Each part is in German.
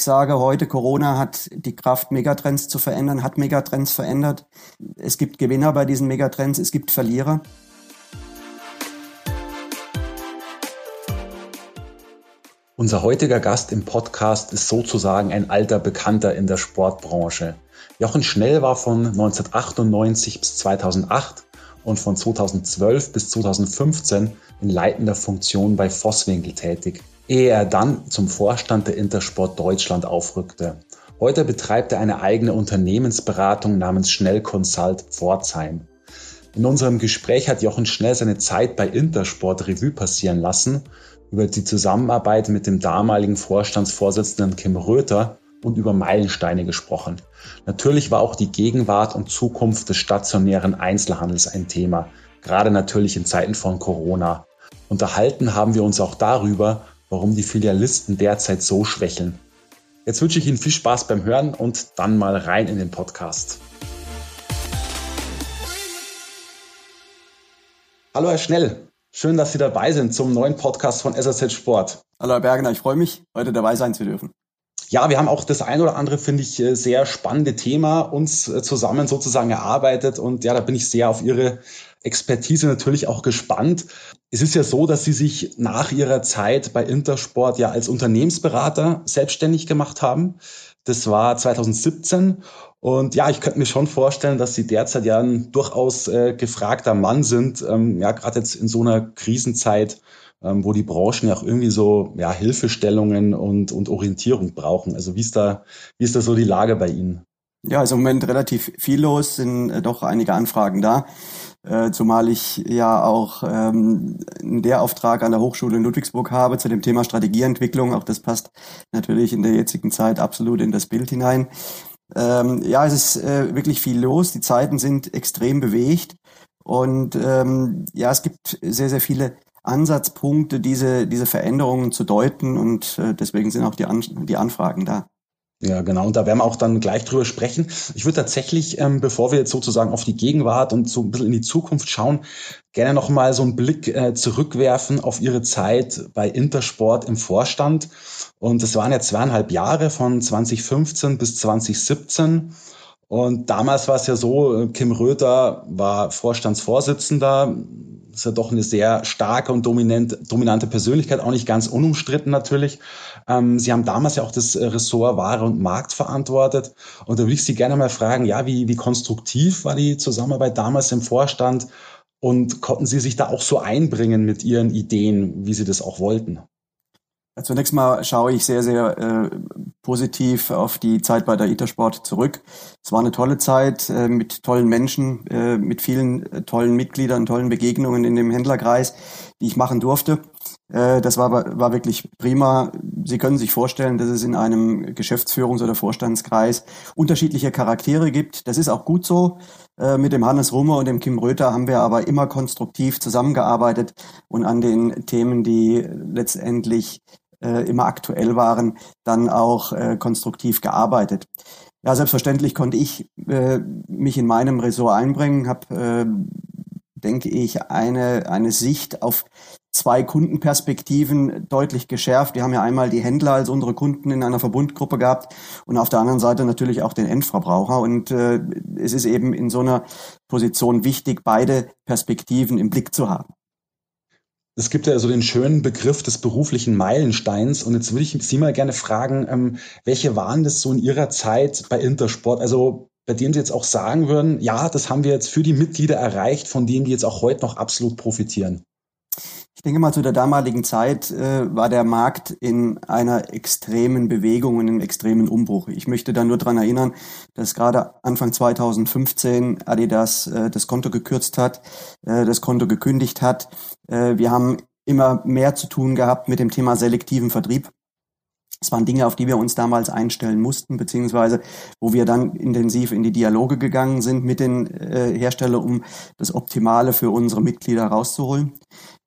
Ich sage heute, Corona hat die Kraft, Megatrends zu verändern, hat Megatrends verändert. Es gibt Gewinner bei diesen Megatrends, es gibt Verlierer. Unser heutiger Gast im Podcast ist sozusagen ein alter Bekannter in der Sportbranche. Jochen Schnell war von 1998 bis 2008 und von 2012 bis 2015 in leitender Funktion bei Vosswinkel tätig ehe er dann zum Vorstand der Intersport Deutschland aufrückte. Heute betreibt er eine eigene Unternehmensberatung namens Schnell Consult Pforzheim. In unserem Gespräch hat Jochen Schnell seine Zeit bei Intersport Revue passieren lassen, über die Zusammenarbeit mit dem damaligen Vorstandsvorsitzenden Kim Röther und über Meilensteine gesprochen. Natürlich war auch die Gegenwart und Zukunft des stationären Einzelhandels ein Thema, gerade natürlich in Zeiten von Corona. Unterhalten haben wir uns auch darüber, warum die Filialisten derzeit so schwächeln. Jetzt wünsche ich Ihnen viel Spaß beim Hören und dann mal rein in den Podcast. Hallo Herr Schnell, schön, dass Sie dabei sind zum neuen Podcast von SSZ Sport. Hallo Herr Bergener, ich freue mich, heute dabei sein zu dürfen. Ja, wir haben auch das ein oder andere, finde ich, äh, sehr spannende Thema uns äh, zusammen sozusagen erarbeitet. Und ja, da bin ich sehr auf Ihre Expertise natürlich auch gespannt. Es ist ja so, dass Sie sich nach Ihrer Zeit bei Intersport ja als Unternehmensberater selbstständig gemacht haben. Das war 2017. Und ja, ich könnte mir schon vorstellen, dass Sie derzeit ja ein durchaus äh, gefragter Mann sind. Ähm, ja, gerade jetzt in so einer Krisenzeit, ähm, wo die Branchen ja auch irgendwie so ja, Hilfestellungen und, und Orientierung brauchen. Also wie ist da, wie ist da so die Lage bei Ihnen? Ja, also im Moment relativ viel los, sind äh, doch einige Anfragen da. Äh, zumal ich ja auch ähm, einen Lehrauftrag an der Hochschule in Ludwigsburg habe zu dem Thema Strategieentwicklung. Auch das passt natürlich in der jetzigen Zeit absolut in das Bild hinein. Ähm, ja, es ist äh, wirklich viel los. Die Zeiten sind extrem bewegt. Und ähm, ja, es gibt sehr, sehr viele Ansatzpunkte, diese, diese Veränderungen zu deuten. Und äh, deswegen sind auch die, An die Anfragen da. Ja, genau. Und da werden wir auch dann gleich drüber sprechen. Ich würde tatsächlich, ähm, bevor wir jetzt sozusagen auf die Gegenwart und so ein bisschen in die Zukunft schauen, gerne noch mal so einen Blick äh, zurückwerfen auf Ihre Zeit bei Intersport im Vorstand. Und das waren ja zweieinhalb Jahre von 2015 bis 2017. Und damals war es ja so, Kim Röther war Vorstandsvorsitzender, ist ja doch eine sehr starke und dominante, dominante Persönlichkeit, auch nicht ganz unumstritten natürlich. Ähm, Sie haben damals ja auch das Ressort Ware und Markt verantwortet. Und da würde ich Sie gerne mal fragen, ja, wie, wie konstruktiv war die Zusammenarbeit damals im Vorstand? Und konnten Sie sich da auch so einbringen mit Ihren Ideen, wie Sie das auch wollten? Zunächst mal schaue ich sehr, sehr äh, positiv auf die Zeit bei der Intersport zurück. Es war eine tolle Zeit äh, mit tollen Menschen, äh, mit vielen äh, tollen Mitgliedern, tollen Begegnungen in dem Händlerkreis, die ich machen durfte. Äh, das war, war wirklich prima. Sie können sich vorstellen, dass es in einem Geschäftsführungs- oder Vorstandskreis unterschiedliche Charaktere gibt. Das ist auch gut so. Äh, mit dem Hannes Rummer und dem Kim Röther haben wir aber immer konstruktiv zusammengearbeitet und an den Themen, die letztendlich äh, immer aktuell waren, dann auch äh, konstruktiv gearbeitet. Ja, selbstverständlich konnte ich äh, mich in meinem Ressort einbringen, habe, äh, denke ich, eine, eine Sicht auf zwei Kundenperspektiven deutlich geschärft. Wir haben ja einmal die Händler als unsere Kunden in einer Verbundgruppe gehabt und auf der anderen Seite natürlich auch den Endverbraucher. Und äh, es ist eben in so einer Position wichtig, beide Perspektiven im Blick zu haben. Es gibt ja so den schönen Begriff des beruflichen Meilensteins. Und jetzt würde ich Sie mal gerne fragen, ähm, welche waren das so in Ihrer Zeit bei Intersport? Also bei denen Sie jetzt auch sagen würden, ja, das haben wir jetzt für die Mitglieder erreicht, von denen die jetzt auch heute noch absolut profitieren. Ich denke mal, zu der damaligen Zeit äh, war der Markt in einer extremen Bewegung und einem extremen Umbruch. Ich möchte da nur dran erinnern, dass gerade Anfang 2015 Adidas äh, das Konto gekürzt hat, äh, das Konto gekündigt hat. Äh, wir haben immer mehr zu tun gehabt mit dem Thema selektiven Vertrieb. Es waren Dinge, auf die wir uns damals einstellen mussten, beziehungsweise wo wir dann intensiv in die Dialoge gegangen sind mit den äh, Herstellern, um das Optimale für unsere Mitglieder rauszuholen.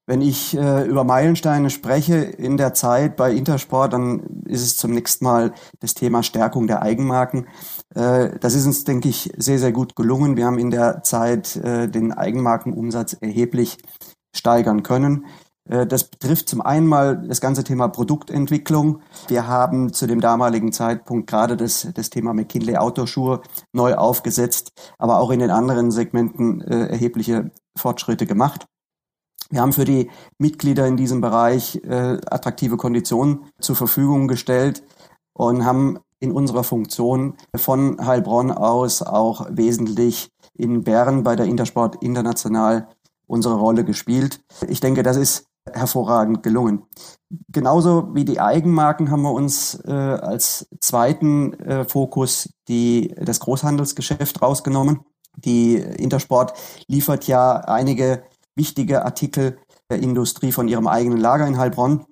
Wenn ich äh, über Meilensteine spreche in der Zeit bei Intersport, dann ist es zunächst mal das Thema Stärkung der Eigenmarken. Äh, das ist uns, denke ich, sehr, sehr gut gelungen. Wir haben in der Zeit äh, den Eigenmarkenumsatz erheblich steigern können. Äh, das betrifft zum einen mal das ganze Thema Produktentwicklung. Wir haben zu dem damaligen Zeitpunkt gerade das, das Thema McKinley Autoschuhe neu aufgesetzt, aber auch in den anderen Segmenten äh, erhebliche Fortschritte gemacht. Wir haben für die Mitglieder in diesem Bereich äh, attraktive Konditionen zur Verfügung gestellt und haben in unserer Funktion von Heilbronn aus auch wesentlich in Bern bei der Intersport International unsere Rolle gespielt. Ich denke, das ist hervorragend gelungen. Genauso wie die Eigenmarken haben wir uns äh, als zweiten äh, Fokus die, das Großhandelsgeschäft rausgenommen. Die Intersport liefert ja einige wichtige Artikel der Industrie von ihrem eigenen Lager in Heilbronn.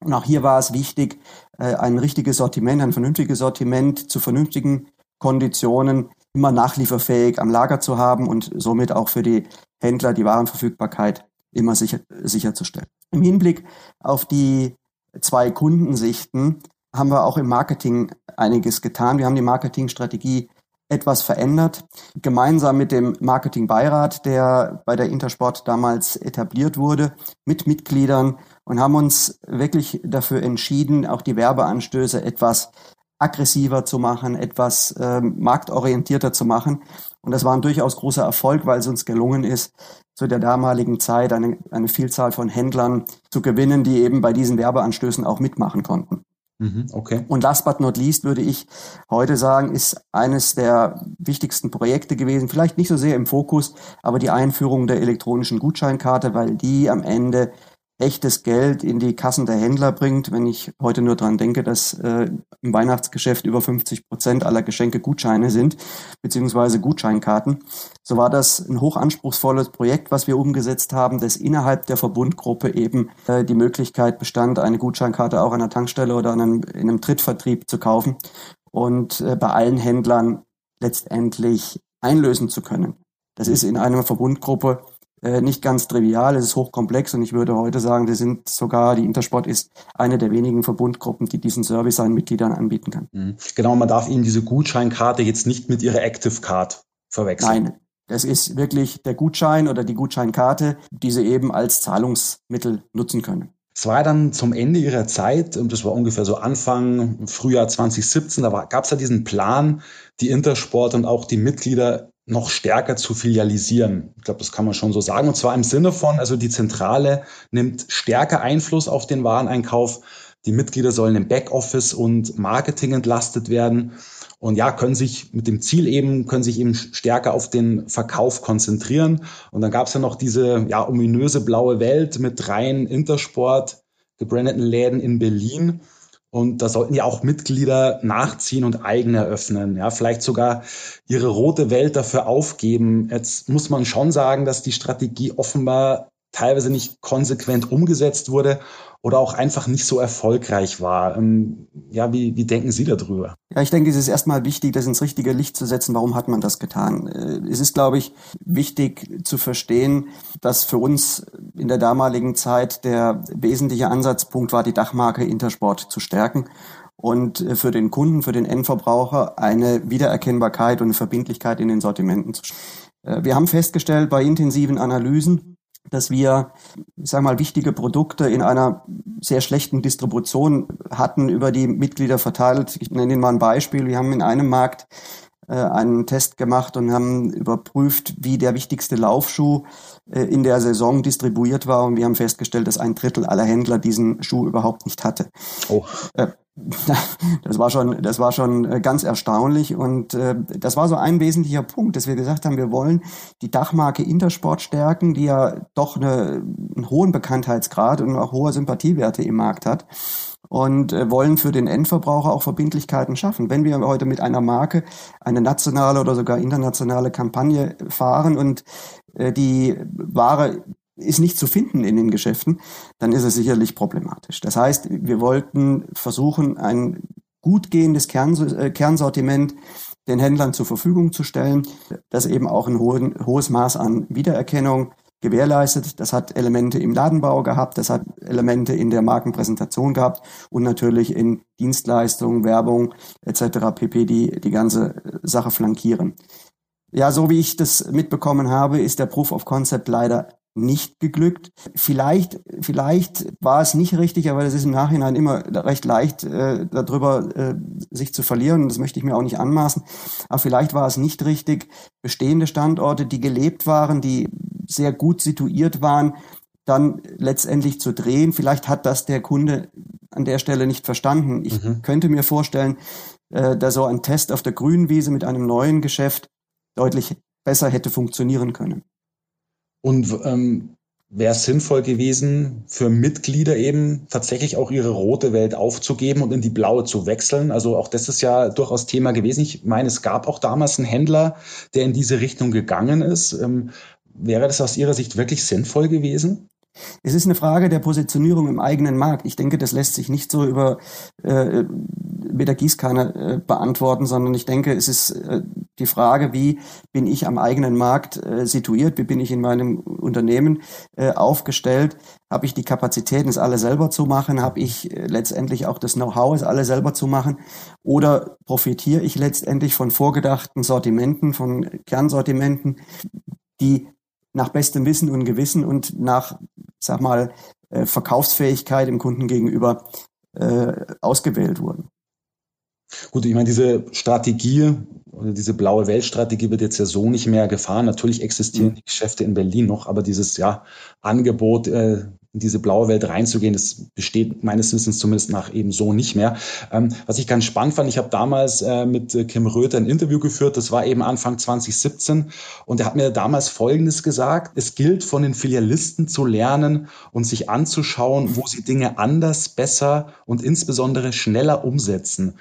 Und auch hier war es wichtig, äh, ein richtiges Sortiment, ein vernünftiges Sortiment zu vernünftigen Konditionen immer nachlieferfähig am Lager zu haben und somit auch für die Händler die Warenverfügbarkeit immer sicher, sicherzustellen. Im Hinblick auf die zwei Kundensichten haben wir auch im Marketing einiges getan. Wir haben die Marketingstrategie etwas verändert. Gemeinsam mit dem Marketingbeirat, der bei der Intersport damals etabliert wurde, mit Mitgliedern und haben uns wirklich dafür entschieden, auch die Werbeanstöße etwas aggressiver zu machen, etwas äh, marktorientierter zu machen. Und das war ein durchaus großer Erfolg, weil es uns gelungen ist, zu der damaligen Zeit eine, eine Vielzahl von Händlern zu gewinnen, die eben bei diesen Werbeanstößen auch mitmachen konnten. Mhm, okay. Und last but not least würde ich heute sagen, ist eines der wichtigsten Projekte gewesen, vielleicht nicht so sehr im Fokus, aber die Einführung der elektronischen Gutscheinkarte, weil die am Ende echtes Geld in die Kassen der Händler bringt. Wenn ich heute nur dran denke, dass äh, im Weihnachtsgeschäft über 50 Prozent aller Geschenke Gutscheine sind, beziehungsweise Gutscheinkarten. So war das ein hochanspruchsvolles Projekt, was wir umgesetzt haben, dass innerhalb der Verbundgruppe eben äh, die Möglichkeit bestand, eine Gutscheinkarte auch an der Tankstelle oder an einem, in einem Trittvertrieb zu kaufen und äh, bei allen Händlern letztendlich einlösen zu können. Das ist in einer Verbundgruppe äh, nicht ganz trivial, es ist hochkomplex und ich würde heute sagen, wir sind sogar, die Intersport ist eine der wenigen Verbundgruppen, die diesen Service seinen Mitgliedern anbieten kann. Mhm. Genau, man darf Ihnen diese Gutscheinkarte jetzt nicht mit Ihrer Active Card verwechseln. Nein, das ist wirklich der Gutschein oder die Gutscheinkarte, die Sie eben als Zahlungsmittel nutzen können. Es war dann zum Ende ihrer Zeit, und das war ungefähr so Anfang Frühjahr 2017, da gab es ja diesen Plan, die Intersport und auch die Mitglieder noch stärker zu filialisieren. Ich glaube, das kann man schon so sagen. Und zwar im Sinne von, also die Zentrale nimmt stärker Einfluss auf den Wareneinkauf. Die Mitglieder sollen im Backoffice und Marketing entlastet werden. Und ja, können sich mit dem Ziel eben, können sich eben stärker auf den Verkauf konzentrieren. Und dann gab es ja noch diese ja, ominöse blaue Welt mit rein Intersport gebrandeten Läden in Berlin. Und da sollten ja auch Mitglieder nachziehen und eigene eröffnen. Ja, vielleicht sogar ihre rote Welt dafür aufgeben. Jetzt muss man schon sagen, dass die Strategie offenbar teilweise nicht konsequent umgesetzt wurde oder auch einfach nicht so erfolgreich war. Ähm, ja, wie, wie denken Sie darüber? Ja, ich denke, es ist erstmal wichtig, das ins richtige Licht zu setzen. Warum hat man das getan? Äh, es ist, glaube ich, wichtig zu verstehen, dass für uns in der damaligen Zeit der wesentliche Ansatzpunkt war, die Dachmarke Intersport zu stärken und äh, für den Kunden, für den Endverbraucher eine Wiedererkennbarkeit und eine Verbindlichkeit in den Sortimenten zu schaffen. Äh, wir haben festgestellt bei intensiven Analysen, dass wir, ich sage mal, wichtige Produkte in einer sehr schlechten Distribution hatten, über die Mitglieder verteilt. Ich nenne Ihnen mal ein Beispiel. Wir haben in einem Markt äh, einen Test gemacht und haben überprüft, wie der wichtigste Laufschuh äh, in der Saison distribuiert war. Und wir haben festgestellt, dass ein Drittel aller Händler diesen Schuh überhaupt nicht hatte. Oh. Äh, das war schon, das war schon äh, ganz erstaunlich und äh, das war so ein wesentlicher Punkt, dass wir gesagt haben, wir wollen die Dachmarke Intersport stärken, die ja doch eine, einen hohen Bekanntheitsgrad und auch hohe Sympathiewerte im Markt hat und äh, wollen für den Endverbraucher auch Verbindlichkeiten schaffen. Wenn wir heute mit einer Marke eine nationale oder sogar internationale Kampagne fahren und äh, die Ware ist nicht zu finden in den Geschäften, dann ist es sicherlich problematisch. Das heißt, wir wollten versuchen, ein gut gehendes äh, Kernsortiment den Händlern zur Verfügung zu stellen, das eben auch ein hohes Maß an Wiedererkennung gewährleistet. Das hat Elemente im Ladenbau gehabt, das hat Elemente in der Markenpräsentation gehabt und natürlich in Dienstleistungen, Werbung etc. pp. die die ganze Sache flankieren. Ja, so wie ich das mitbekommen habe, ist der Proof of Concept leider nicht geglückt. Vielleicht, vielleicht war es nicht richtig, aber es ist im Nachhinein immer recht leicht, äh, darüber äh, sich zu verlieren. Das möchte ich mir auch nicht anmaßen. Aber vielleicht war es nicht richtig, bestehende Standorte, die gelebt waren, die sehr gut situiert waren, dann letztendlich zu drehen. Vielleicht hat das der Kunde an der Stelle nicht verstanden. Ich mhm. könnte mir vorstellen, äh, dass so ein Test auf der grünen Wiese mit einem neuen Geschäft deutlich besser hätte funktionieren können. Und ähm, wäre es sinnvoll gewesen, für Mitglieder eben tatsächlich auch ihre rote Welt aufzugeben und in die blaue zu wechseln. Also auch das ist ja durchaus Thema gewesen. Ich meine, es gab auch damals einen Händler, der in diese Richtung gegangen ist. Ähm, wäre das aus Ihrer Sicht wirklich sinnvoll gewesen? Es ist eine Frage der Positionierung im eigenen Markt. Ich denke, das lässt sich nicht so über äh, mit der Gießkanne äh, beantworten, sondern ich denke, es ist äh, die Frage, wie bin ich am eigenen Markt äh, situiert, wie bin ich in meinem Unternehmen äh, aufgestellt, habe ich die Kapazitäten, es alle selber zu machen, habe ich äh, letztendlich auch das Know-how, es alle selber zu machen, oder profitiere ich letztendlich von vorgedachten Sortimenten, von Kernsortimenten, die nach bestem Wissen und Gewissen und nach, sag mal, äh, Verkaufsfähigkeit im Kunden gegenüber äh, ausgewählt wurden. Gut, ich meine, diese Strategie diese blaue Weltstrategie wird jetzt ja so nicht mehr gefahren. Natürlich existieren mhm. die Geschäfte in Berlin noch, aber dieses ja, Angebot, äh, in diese blaue Welt reinzugehen, das besteht meines Wissens zumindest nach eben so nicht mehr. Ähm, was ich ganz spannend fand, ich habe damals äh, mit äh, Kim Röther ein Interview geführt, das war eben Anfang 2017 und er hat mir damals Folgendes gesagt, es gilt von den Filialisten zu lernen und sich anzuschauen, wo sie Dinge anders, besser und insbesondere schneller umsetzen.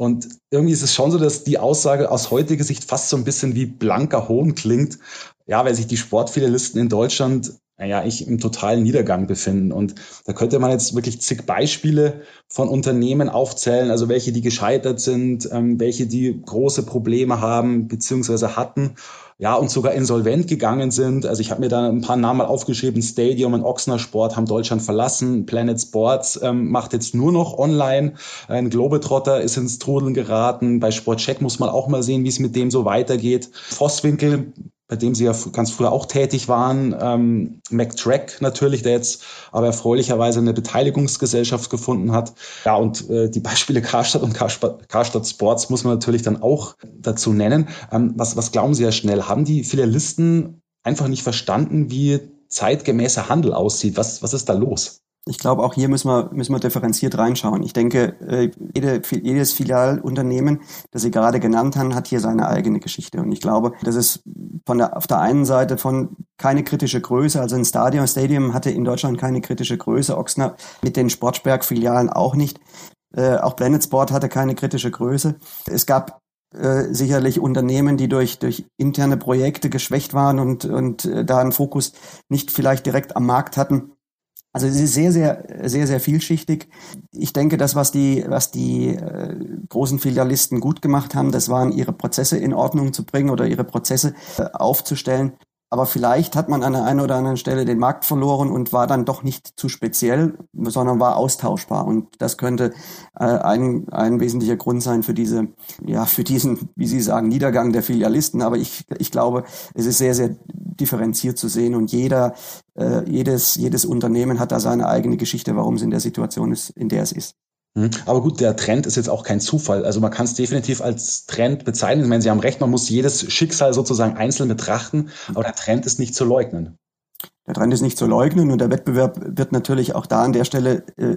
Und irgendwie ist es schon so, dass die Aussage aus heutiger Sicht fast so ein bisschen wie blanker Hohn klingt. Ja, weil sich die Sportfilialisten in Deutschland, naja, ich im totalen Niedergang befinden. Und da könnte man jetzt wirklich zig Beispiele von Unternehmen aufzählen, also welche, die gescheitert sind, ähm, welche, die große Probleme haben, beziehungsweise hatten ja, und sogar insolvent gegangen sind. Also ich habe mir da ein paar Namen mal aufgeschrieben. Stadium und Ochsner Sport haben Deutschland verlassen. Planet Sports ähm, macht jetzt nur noch online. Ein Globetrotter ist ins Trudeln geraten. Bei Sportcheck muss man auch mal sehen, wie es mit dem so weitergeht. Vosswinkel bei dem sie ja ganz früher auch tätig waren. Ähm, McTrack natürlich, der jetzt aber erfreulicherweise eine Beteiligungsgesellschaft gefunden hat. Ja, und äh, die Beispiele Karstadt und Karstadt, Karstadt Sports muss man natürlich dann auch dazu nennen. Ähm, was, was glauben Sie ja schnell? Haben die Filialisten einfach nicht verstanden, wie zeitgemäßer Handel aussieht? Was, was ist da los? Ich glaube, auch hier müssen wir, müssen wir differenziert reinschauen. Ich denke, äh, jede, jedes Filialunternehmen, das Sie gerade genannt haben, hat hier seine eigene Geschichte. Und ich glaube, das ist von der, auf der einen Seite von keine kritische Größe. Also ein Stadion, Stadium hatte in Deutschland keine kritische Größe. Oxner mit den Sportsberg-Filialen auch nicht. Äh, auch Blended Sport hatte keine kritische Größe. Es gab äh, sicherlich Unternehmen, die durch, durch interne Projekte geschwächt waren und, und äh, da einen Fokus nicht vielleicht direkt am Markt hatten also es ist sehr, sehr, sehr, sehr vielschichtig. Ich denke, das, was die, was die äh, großen Filialisten gut gemacht haben, das waren ihre Prozesse in Ordnung zu bringen oder ihre Prozesse äh, aufzustellen. Aber vielleicht hat man an der einen oder anderen Stelle den Markt verloren und war dann doch nicht zu speziell, sondern war austauschbar. Und das könnte äh, ein, ein wesentlicher Grund sein für diese, ja, für diesen, wie Sie sagen, Niedergang der Filialisten. Aber ich, ich glaube, es ist sehr, sehr differenziert zu sehen und jeder, äh, jedes, jedes Unternehmen hat da seine eigene Geschichte, warum es in der Situation ist, in der es ist. Mhm. Aber gut, der Trend ist jetzt auch kein Zufall. Also man kann es definitiv als Trend bezeichnen. Ich meine, Sie haben recht, man muss jedes Schicksal sozusagen einzeln betrachten, aber der Trend ist nicht zu leugnen. Der Trend ist nicht zu leugnen und der Wettbewerb wird natürlich auch da an der Stelle äh,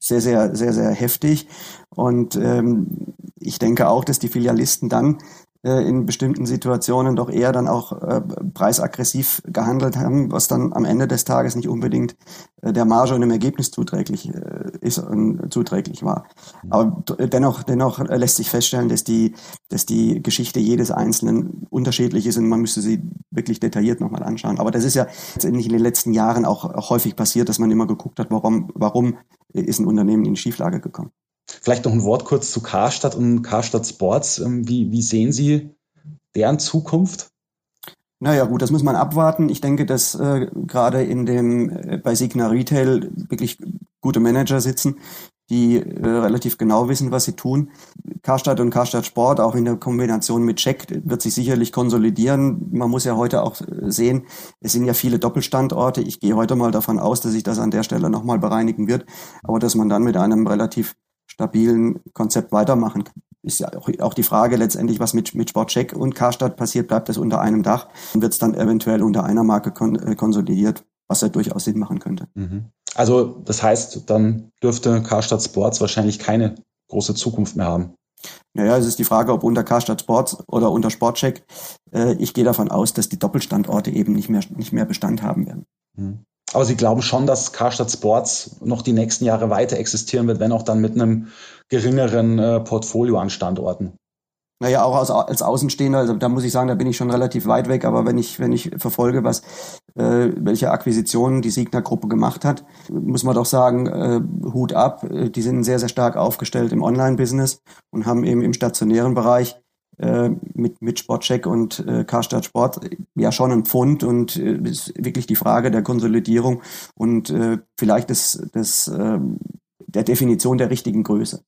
sehr, sehr, sehr, sehr heftig. Und ähm, ich denke auch, dass die Filialisten dann äh, in bestimmten Situationen doch eher dann auch äh, preisaggressiv gehandelt haben, was dann am Ende des Tages nicht unbedingt äh, der Marge und dem Ergebnis zuträglich äh, ist und zuträglich war. Aber dennoch, dennoch lässt sich feststellen, dass die, dass die Geschichte jedes Einzelnen unterschiedlich ist und man müsste sie wirklich detailliert nochmal anschauen. Aber das ist ja letztendlich in den letzten Jahren auch, auch häufig passiert, dass man immer geguckt hat, warum, warum ist ein Unternehmen in Schieflage gekommen. Vielleicht noch ein Wort kurz zu Karstadt und Karstadt Sports. Ähm, wie, wie sehen Sie deren Zukunft? Naja, gut, das muss man abwarten. Ich denke, dass äh, gerade in dem äh, bei Signa Retail wirklich gute Manager sitzen, die äh, relativ genau wissen, was sie tun. Karstadt und Karstadt Sport, auch in der Kombination mit Check, wird sich sicherlich konsolidieren. Man muss ja heute auch äh, sehen, es sind ja viele Doppelstandorte. Ich gehe heute mal davon aus, dass sich das an der Stelle nochmal bereinigen wird, aber dass man dann mit einem relativ stabilen Konzept weitermachen kann. Ist ja auch, auch die Frage letztendlich, was mit, mit Sportcheck und Karstadt passiert, bleibt das unter einem Dach und wird es dann eventuell unter einer Marke kon äh, konsolidiert, was ja durchaus Sinn machen könnte. Mhm. Also das heißt, dann dürfte Karstadt Sports wahrscheinlich keine große Zukunft mehr haben. Naja, es ist die Frage, ob unter Karstadt Sports oder unter Sportcheck. Äh, ich gehe davon aus, dass die Doppelstandorte eben nicht mehr, nicht mehr Bestand haben werden. Mhm. Aber Sie glauben schon, dass Karstadt Sports noch die nächsten Jahre weiter existieren wird, wenn auch dann mit einem geringeren äh, Portfolio an Standorten? Naja, auch als, als Außenstehender, also da muss ich sagen, da bin ich schon relativ weit weg, aber wenn ich, wenn ich verfolge, was äh, welche Akquisitionen die Signa-Gruppe gemacht hat, muss man doch sagen, äh, Hut ab, äh, die sind sehr, sehr stark aufgestellt im Online-Business und haben eben im stationären Bereich äh, mit, mit Sportcheck und äh, Karstadt Sport ja schon ein Pfund und äh, ist wirklich die Frage der Konsolidierung und äh, vielleicht des, des, äh, der Definition der richtigen Größe.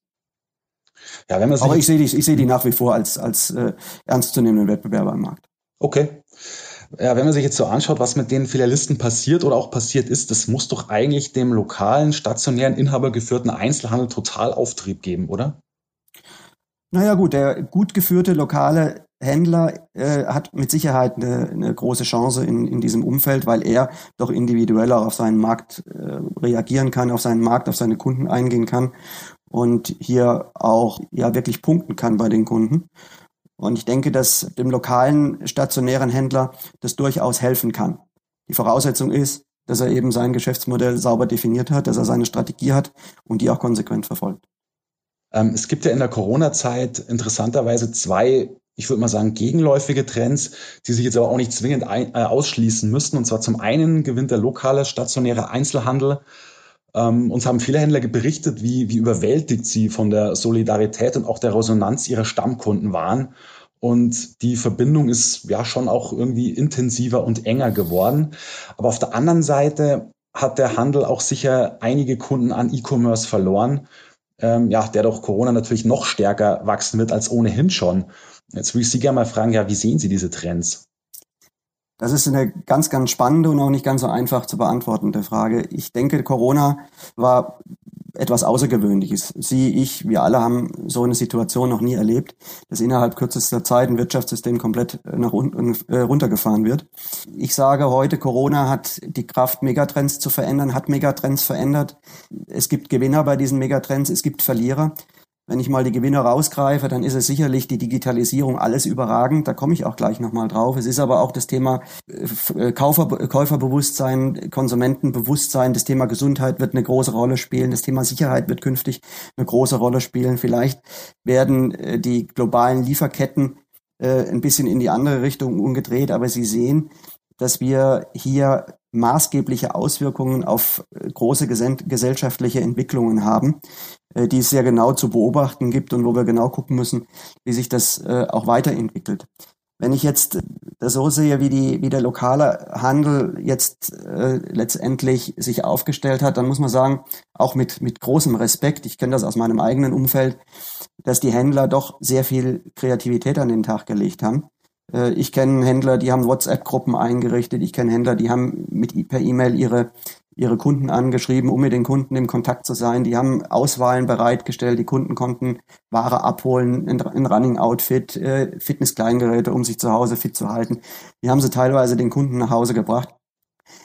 Ja, wenn man Aber ich sehe die, ich sehe die nach wie vor als, als äh, ernstzunehmenden Wettbewerber am Markt. Okay. Ja, wenn man sich jetzt so anschaut, was mit den Filialisten passiert oder auch passiert ist, das muss doch eigentlich dem lokalen, stationären, inhabergeführten Einzelhandel total Auftrieb geben, oder? Naja gut, der gut geführte lokale Händler äh, hat mit Sicherheit eine, eine große Chance in, in diesem Umfeld, weil er doch individueller auf seinen Markt äh, reagieren kann, auf seinen Markt, auf seine Kunden eingehen kann und hier auch ja wirklich punkten kann bei den Kunden. Und ich denke, dass dem lokalen stationären Händler das durchaus helfen kann. Die Voraussetzung ist, dass er eben sein Geschäftsmodell sauber definiert hat, dass er seine Strategie hat und die auch konsequent verfolgt. Ähm, es gibt ja in der Corona-Zeit interessanterweise zwei, ich würde mal sagen, gegenläufige Trends, die sich jetzt aber auch nicht zwingend ein, äh, ausschließen müssen. Und zwar zum einen gewinnt der lokale stationäre Einzelhandel ähm, uns haben viele Händler berichtet, wie, wie überwältigt sie von der Solidarität und auch der Resonanz ihrer Stammkunden waren. Und die Verbindung ist ja schon auch irgendwie intensiver und enger geworden. Aber auf der anderen Seite hat der Handel auch sicher einige Kunden an E-Commerce verloren, ähm, ja, der durch Corona natürlich noch stärker wachsen wird als ohnehin schon. Jetzt würde ich Sie gerne mal fragen, ja, wie sehen Sie diese Trends? Das ist eine ganz, ganz spannende und auch nicht ganz so einfach zu beantwortende Frage. Ich denke, Corona war etwas Außergewöhnliches. Sie, ich, wir alle haben so eine Situation noch nie erlebt, dass innerhalb kürzester Zeit ein Wirtschaftssystem komplett nach unten äh, runtergefahren wird. Ich sage heute, Corona hat die Kraft, Megatrends zu verändern, hat Megatrends verändert. Es gibt Gewinner bei diesen Megatrends, es gibt Verlierer. Wenn ich mal die Gewinner rausgreife, dann ist es sicherlich die Digitalisierung alles überragend. Da komme ich auch gleich nochmal drauf. Es ist aber auch das Thema äh, Kaufer, Käuferbewusstsein, Konsumentenbewusstsein. Das Thema Gesundheit wird eine große Rolle spielen. Das Thema Sicherheit wird künftig eine große Rolle spielen. Vielleicht werden äh, die globalen Lieferketten äh, ein bisschen in die andere Richtung umgedreht. Aber Sie sehen, dass wir hier maßgebliche Auswirkungen auf äh, große gesellschaftliche Entwicklungen haben, äh, die es sehr genau zu beobachten gibt und wo wir genau gucken müssen, wie sich das äh, auch weiterentwickelt. Wenn ich jetzt das so sehe, wie, die, wie der lokale Handel jetzt letztendlich sich aufgestellt hat, dann muss man sagen, auch mit, mit großem Respekt, ich kenne das aus meinem eigenen Umfeld, dass die Händler doch sehr viel Kreativität an den Tag gelegt haben. Äh, ich kenne Händler, die haben WhatsApp-Gruppen eingerichtet. Ich kenne Händler, die haben mit per E-Mail ihre ihre Kunden angeschrieben, um mit den Kunden im Kontakt zu sein. Die haben Auswahlen bereitgestellt. Die Kunden konnten Ware abholen, ein, Running-Outfit, äh, Fitness-Kleingeräte, um sich zu Hause fit zu halten. Die haben sie teilweise den Kunden nach Hause gebracht.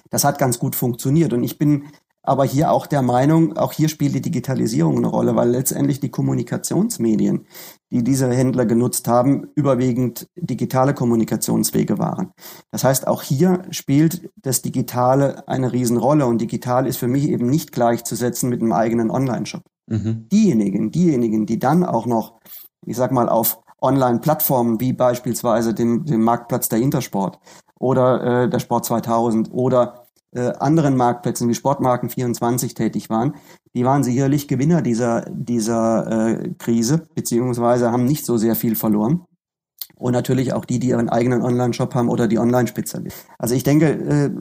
Das hat ganz gut funktioniert. Und ich bin aber hier auch der Meinung, auch hier spielt die Digitalisierung eine Rolle, weil letztendlich die Kommunikationsmedien, die diese Händler genutzt haben, überwiegend digitale Kommunikationswege waren. Das heißt, auch hier spielt das Digitale eine Riesenrolle und digital ist für mich eben nicht gleichzusetzen mit einem eigenen Online-Shop. Mhm. Diejenigen, diejenigen, die dann auch noch, ich sag mal, auf Online-Plattformen wie beispielsweise dem, dem Marktplatz der Intersport oder äh, der Sport 2000 oder äh, anderen Marktplätzen wie Sportmarken24 tätig waren, die waren sicherlich Gewinner dieser, dieser äh, Krise, beziehungsweise haben nicht so sehr viel verloren. Und natürlich auch die, die ihren eigenen Online-Shop haben oder die Online-Spezialisten. Also ich denke, äh,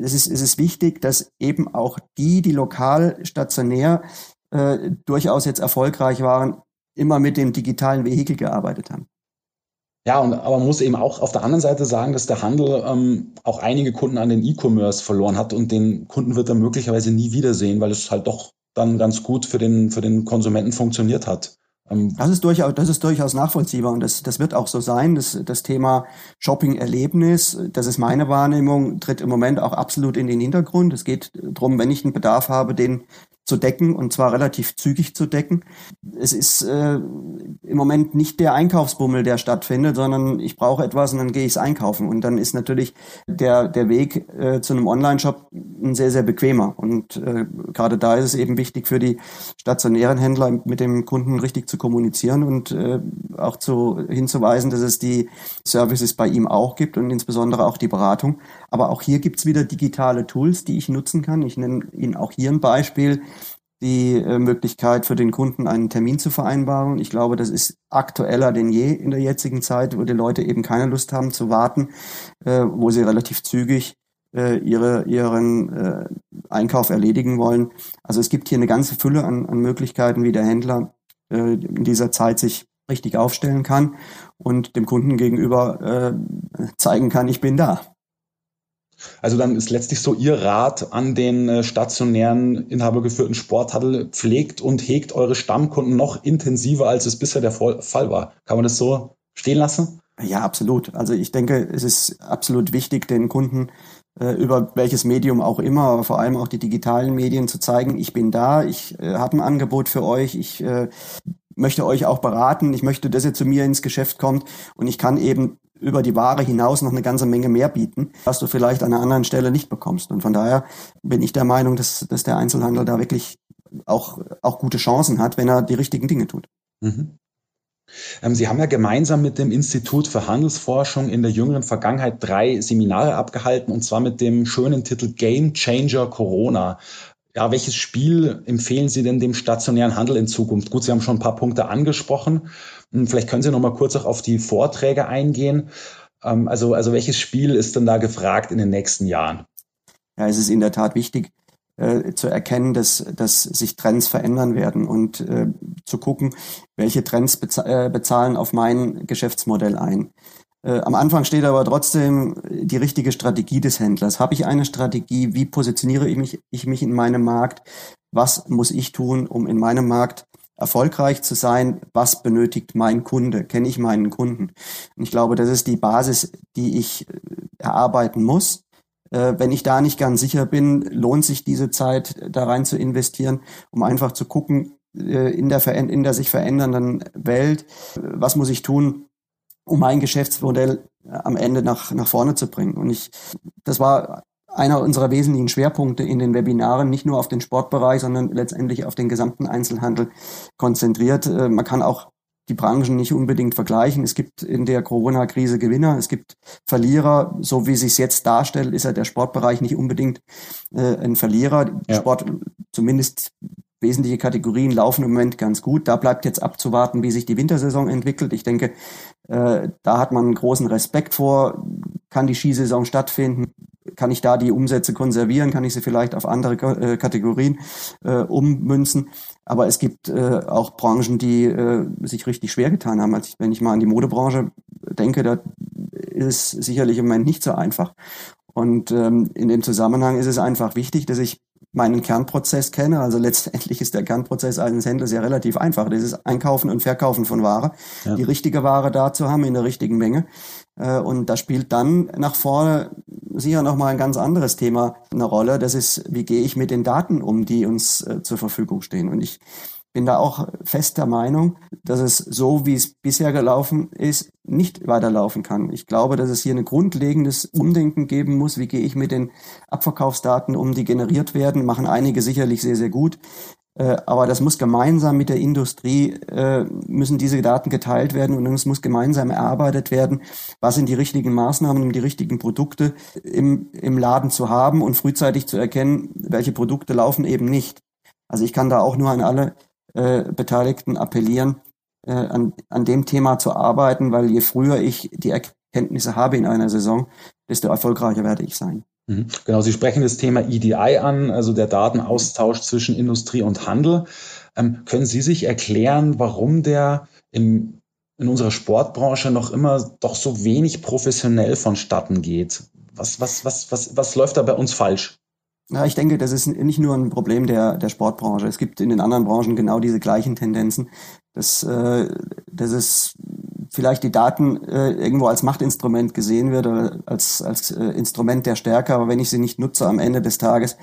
es, ist, es ist wichtig, dass eben auch die, die lokal stationär äh, durchaus jetzt erfolgreich waren, immer mit dem digitalen Vehikel gearbeitet haben. Ja, und, aber man muss eben auch auf der anderen Seite sagen, dass der Handel ähm, auch einige Kunden an den E-Commerce verloren hat und den Kunden wird er möglicherweise nie wiedersehen, weil es halt doch dann ganz gut für den, für den Konsumenten funktioniert hat. Ähm, das ist durchaus, das ist durchaus nachvollziehbar und das, das wird auch so sein. Das, das Thema Shopping-Erlebnis, das ist meine Wahrnehmung, tritt im Moment auch absolut in den Hintergrund. Es geht darum, wenn ich einen Bedarf habe, den zu decken und zwar relativ zügig zu decken. Es ist äh, im Moment nicht der Einkaufsbummel, der stattfindet, sondern ich brauche etwas und dann gehe ich es einkaufen. Und dann ist natürlich der, der Weg äh, zu einem Online-Shop ein sehr, sehr bequemer. Und äh, gerade da ist es eben wichtig für die stationären Händler mit dem Kunden richtig zu kommunizieren und äh, auch zu, hinzuweisen, dass es die Services bei ihm auch gibt und insbesondere auch die Beratung. Aber auch hier gibt's wieder digitale Tools, die ich nutzen kann. Ich nenne Ihnen auch hier ein Beispiel die äh, Möglichkeit für den Kunden einen Termin zu vereinbaren. Ich glaube, das ist aktueller denn je in der jetzigen Zeit, wo die Leute eben keine Lust haben zu warten, äh, wo sie relativ zügig äh, ihre, ihren äh, Einkauf erledigen wollen. Also es gibt hier eine ganze Fülle an, an Möglichkeiten, wie der Händler äh, in dieser Zeit sich richtig aufstellen kann und dem Kunden gegenüber zeigen kann, ich bin da. Also dann ist letztlich so Ihr Rat an den äh, stationären, inhabergeführten Sporthandel, pflegt und hegt eure Stammkunden noch intensiver, als es bisher der Fall war. Kann man das so stehen lassen? Ja, absolut. Also ich denke, es ist absolut wichtig, den Kunden äh, über welches Medium auch immer, aber vor allem auch die digitalen Medien zu zeigen, ich bin da, ich äh, habe ein Angebot für euch, ich äh, möchte euch auch beraten, ich möchte, dass ihr zu mir ins Geschäft kommt und ich kann eben über die Ware hinaus noch eine ganze Menge mehr bieten, was du vielleicht an einer anderen Stelle nicht bekommst. Und von daher bin ich der Meinung, dass, dass der Einzelhandel da wirklich auch, auch gute Chancen hat, wenn er die richtigen Dinge tut. Mhm. Ähm, Sie haben ja gemeinsam mit dem Institut für Handelsforschung in der jüngeren Vergangenheit drei Seminare abgehalten, und zwar mit dem schönen Titel Game Changer Corona. Ja, welches Spiel empfehlen Sie denn dem stationären Handel in Zukunft? Gut, Sie haben schon ein paar Punkte angesprochen. Hm, vielleicht können Sie noch mal kurz auch auf die Vorträge eingehen. Ähm, also, also welches Spiel ist denn da gefragt in den nächsten Jahren? Ja, es ist in der Tat wichtig äh, zu erkennen, dass, dass sich Trends verändern werden und äh, zu gucken, welche Trends beza äh, bezahlen auf mein Geschäftsmodell ein. Äh, am Anfang steht aber trotzdem die richtige Strategie des Händlers. Habe ich eine Strategie? Wie positioniere ich mich, ich mich in meinem Markt? Was muss ich tun, um in meinem Markt erfolgreich zu sein? Was benötigt mein Kunde? Kenne ich meinen Kunden? Und ich glaube, das ist die Basis, die ich äh, erarbeiten muss. Äh, wenn ich da nicht ganz sicher bin, lohnt sich diese Zeit da rein zu investieren, um einfach zu gucken, in der, in der sich verändernden Welt, was muss ich tun, um mein Geschäftsmodell äh, am Ende nach, nach vorne zu bringen. Und ich, das war einer unserer wesentlichen Schwerpunkte in den Webinaren, nicht nur auf den Sportbereich, sondern letztendlich auf den gesamten Einzelhandel konzentriert. Äh, man kann auch die Branchen nicht unbedingt vergleichen. Es gibt in der Corona-Krise Gewinner, es gibt Verlierer. So wie sich jetzt darstellt, ist ja der Sportbereich nicht unbedingt äh, ein Verlierer. Ja. Sport, zumindest wesentliche Kategorien laufen im Moment ganz gut. Da bleibt jetzt abzuwarten, wie sich die Wintersaison entwickelt. Ich denke, äh, da hat man großen Respekt vor. Kann die Skisaison stattfinden? Kann ich da die Umsätze konservieren? Kann ich sie vielleicht auf andere äh, Kategorien äh, ummünzen? Aber es gibt äh, auch Branchen, die äh, sich richtig schwer getan haben. Also wenn ich mal an die Modebranche denke, da ist es sicherlich im Moment nicht so einfach. Und ähm, in dem Zusammenhang ist es einfach wichtig, dass ich meinen Kernprozess kenne. Also letztendlich ist der Kernprozess eines Händlers ja relativ einfach. Das ist Einkaufen und Verkaufen von Ware, ja. die richtige Ware da zu haben in der richtigen Menge. Äh, und da spielt dann nach vorne sicher nochmal ein ganz anderes Thema eine Rolle. Das ist, wie gehe ich mit den Daten um, die uns äh, zur Verfügung stehen. Und ich bin da auch fest der Meinung, dass es so, wie es bisher gelaufen ist, nicht weiterlaufen kann. Ich glaube, dass es hier ein grundlegendes Umdenken geben muss. Wie gehe ich mit den Abverkaufsdaten um, die generiert werden? Machen einige sicherlich sehr, sehr gut. Äh, aber das muss gemeinsam mit der Industrie, äh, müssen diese Daten geteilt werden und es muss gemeinsam erarbeitet werden, was sind die richtigen Maßnahmen, um die richtigen Produkte im, im Laden zu haben und frühzeitig zu erkennen, welche Produkte laufen eben nicht. Also ich kann da auch nur an alle äh, Beteiligten appellieren, äh, an, an dem Thema zu arbeiten, weil je früher ich die Erkenntnisse habe in einer Saison, desto erfolgreicher werde ich sein. Mhm. Genau, Sie sprechen das Thema EDI an, also der Datenaustausch zwischen Industrie und Handel. Ähm, können Sie sich erklären, warum der im, in unserer Sportbranche noch immer doch so wenig professionell vonstatten geht? Was, was, was, was, was läuft da bei uns falsch? Ja, ich denke, das ist nicht nur ein Problem der, der Sportbranche. Es gibt in den anderen Branchen genau diese gleichen Tendenzen, dass, äh, dass es vielleicht die Daten äh, irgendwo als Machtinstrument gesehen wird oder als, als äh, Instrument der Stärke, aber wenn ich sie nicht nutze am Ende des Tages,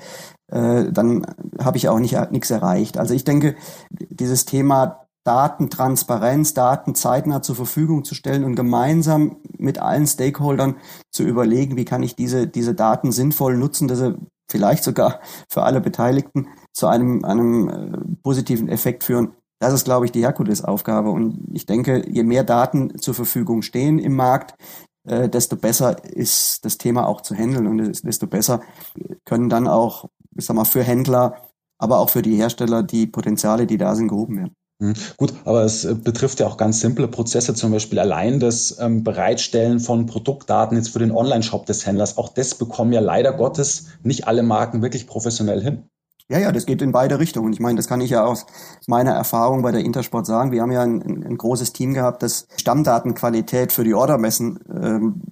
äh, dann habe ich auch nicht nichts erreicht. Also ich denke, dieses Thema Datentransparenz, Daten zeitnah zur Verfügung zu stellen und gemeinsam mit allen Stakeholdern zu überlegen, wie kann ich diese, diese Daten sinnvoll nutzen, dass sie vielleicht sogar für alle Beteiligten zu einem, einem äh, positiven Effekt führen. Das ist, glaube ich, die Herkulesaufgabe. Und ich denke, je mehr Daten zur Verfügung stehen im Markt, äh, desto besser ist das Thema auch zu handeln und desto besser können dann auch, ich sag mal, für Händler, aber auch für die Hersteller die Potenziale, die da sind, gehoben werden. Hm, gut, aber es äh, betrifft ja auch ganz simple Prozesse, zum Beispiel allein das ähm, Bereitstellen von Produktdaten jetzt für den Online-Shop des Händlers. Auch das bekommen ja leider Gottes nicht alle Marken wirklich professionell hin. Ja, ja, das geht in beide Richtungen. Ich meine, das kann ich ja aus meiner Erfahrung bei der Intersport sagen. Wir haben ja ein, ein großes Team gehabt, das Stammdatenqualität für die Ordermessen ähm,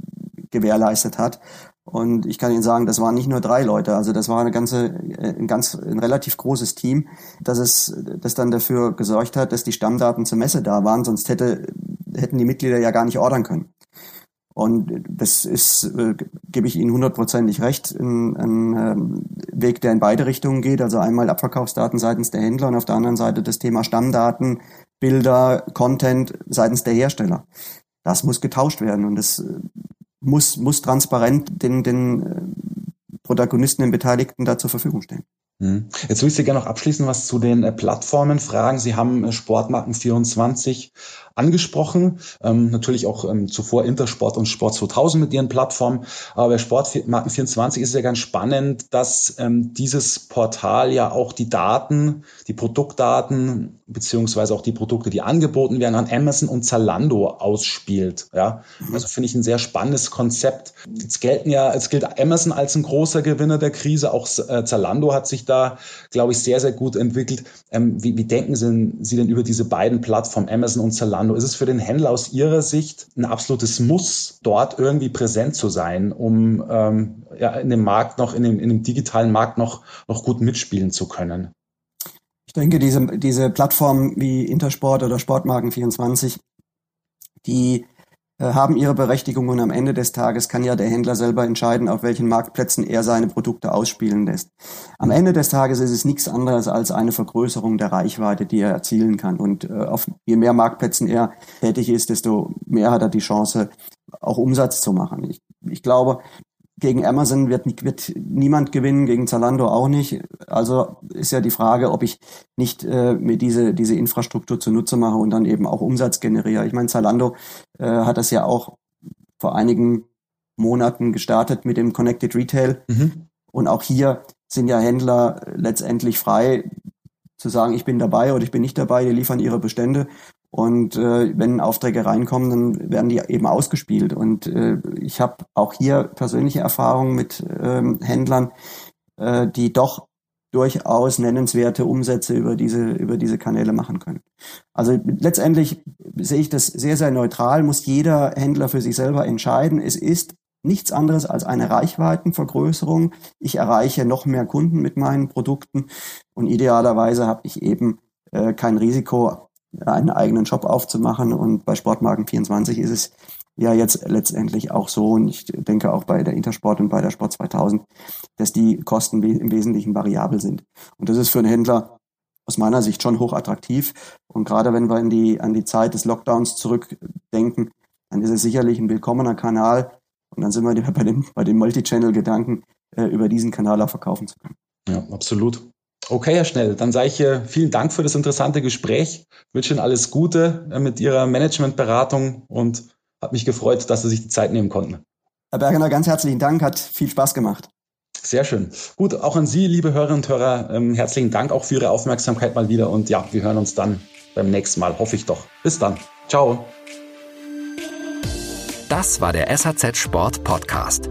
gewährleistet hat. Und ich kann Ihnen sagen, das waren nicht nur drei Leute, also das war eine ganze, ein ganz, ein relativ großes Team, dass es, das dann dafür gesorgt hat, dass die Stammdaten zur Messe da waren, sonst hätte, hätten die Mitglieder ja gar nicht ordern können. Und das ist, äh, gebe ich Ihnen hundertprozentig recht, ein, ein ähm, Weg, der in beide Richtungen geht. Also einmal Abverkaufsdaten seitens der Händler und auf der anderen Seite das Thema Stammdaten, Bilder, Content seitens der Hersteller. Das muss getauscht werden und das äh, muss, muss transparent den, den äh, Protagonisten, den Beteiligten da zur Verfügung stehen. Hm. Jetzt würde ich Sie gerne noch abschließend was zu den äh, Plattformen fragen. Sie haben äh, Sportmarken 24 angesprochen, ähm, natürlich auch ähm, zuvor Intersport und Sport 2000 mit ihren Plattformen. Aber bei Sportmarken 24 ist es ja ganz spannend, dass ähm, dieses Portal ja auch die Daten, die Produktdaten beziehungsweise auch die Produkte, die angeboten werden, an Amazon und Zalando ausspielt. Ja, also finde ich ein sehr spannendes Konzept. Jetzt gelten ja, es gilt Amazon als ein großer Gewinner der Krise. Auch äh, Zalando hat sich da, glaube ich, sehr, sehr gut entwickelt. Ähm, wie, wie denken Sie, Sie denn über diese beiden Plattformen, Amazon und Zalando? Zalando? Ist es für den Händler aus Ihrer Sicht ein absolutes Muss, dort irgendwie präsent zu sein, um ähm, ja, in dem Markt noch, in dem, in dem digitalen Markt noch, noch gut mitspielen zu können? Ich denke, diese, diese Plattformen wie Intersport oder Sportmarken24, die äh, haben ihre Berechtigung und am Ende des Tages kann ja der Händler selber entscheiden, auf welchen Marktplätzen er seine Produkte ausspielen lässt. Am Ende des Tages ist es nichts anderes als eine Vergrößerung der Reichweite, die er erzielen kann. Und äh, auf je mehr Marktplätzen er tätig ist, desto mehr hat er die Chance, auch Umsatz zu machen. Ich, ich glaube, gegen Amazon wird, wird niemand gewinnen, gegen Zalando auch nicht. Also ist ja die Frage, ob ich nicht äh, mir diese, diese Infrastruktur zunutze mache und dann eben auch Umsatz generiere. Ich meine, Zalando äh, hat das ja auch vor einigen Monaten gestartet mit dem Connected Retail. Mhm. Und auch hier sind ja Händler letztendlich frei zu sagen, ich bin dabei oder ich bin nicht dabei, die liefern ihre Bestände und äh, wenn Aufträge reinkommen, dann werden die eben ausgespielt. Und äh, ich habe auch hier persönliche Erfahrungen mit ähm, Händlern, äh, die doch durchaus nennenswerte Umsätze über diese, über diese Kanäle machen können. Also letztendlich sehe ich das sehr, sehr neutral, muss jeder Händler für sich selber entscheiden. Es ist nichts anderes als eine Reichweitenvergrößerung. Ich erreiche noch mehr Kunden mit meinen Produkten und idealerweise habe ich eben äh, kein Risiko einen eigenen Shop aufzumachen. Und bei Sportmarken 24 ist es ja jetzt letztendlich auch so, und ich denke auch bei der Intersport und bei der Sport 2000, dass die Kosten im Wesentlichen variabel sind. Und das ist für einen Händler aus meiner Sicht schon hochattraktiv. Und gerade wenn wir in die, an die Zeit des Lockdowns zurückdenken, dann ist es sicherlich ein willkommener Kanal. Und dann sind wir bei dem, bei dem Multichannel-Gedanken, äh, über diesen Kanal auch verkaufen zu können. Ja, absolut. Okay, Herr Schnell, dann sage ich äh, vielen Dank für das interessante Gespräch. Ich wünsche Ihnen alles Gute äh, mit Ihrer Managementberatung und habe mich gefreut, dass Sie sich die Zeit nehmen konnten. Herr Bergener, ganz herzlichen Dank, hat viel Spaß gemacht. Sehr schön. Gut, auch an Sie, liebe Hörerinnen und Hörer, ähm, herzlichen Dank auch für Ihre Aufmerksamkeit mal wieder und ja, wir hören uns dann beim nächsten Mal, hoffe ich doch. Bis dann. Ciao. Das war der SAZ Sport Podcast.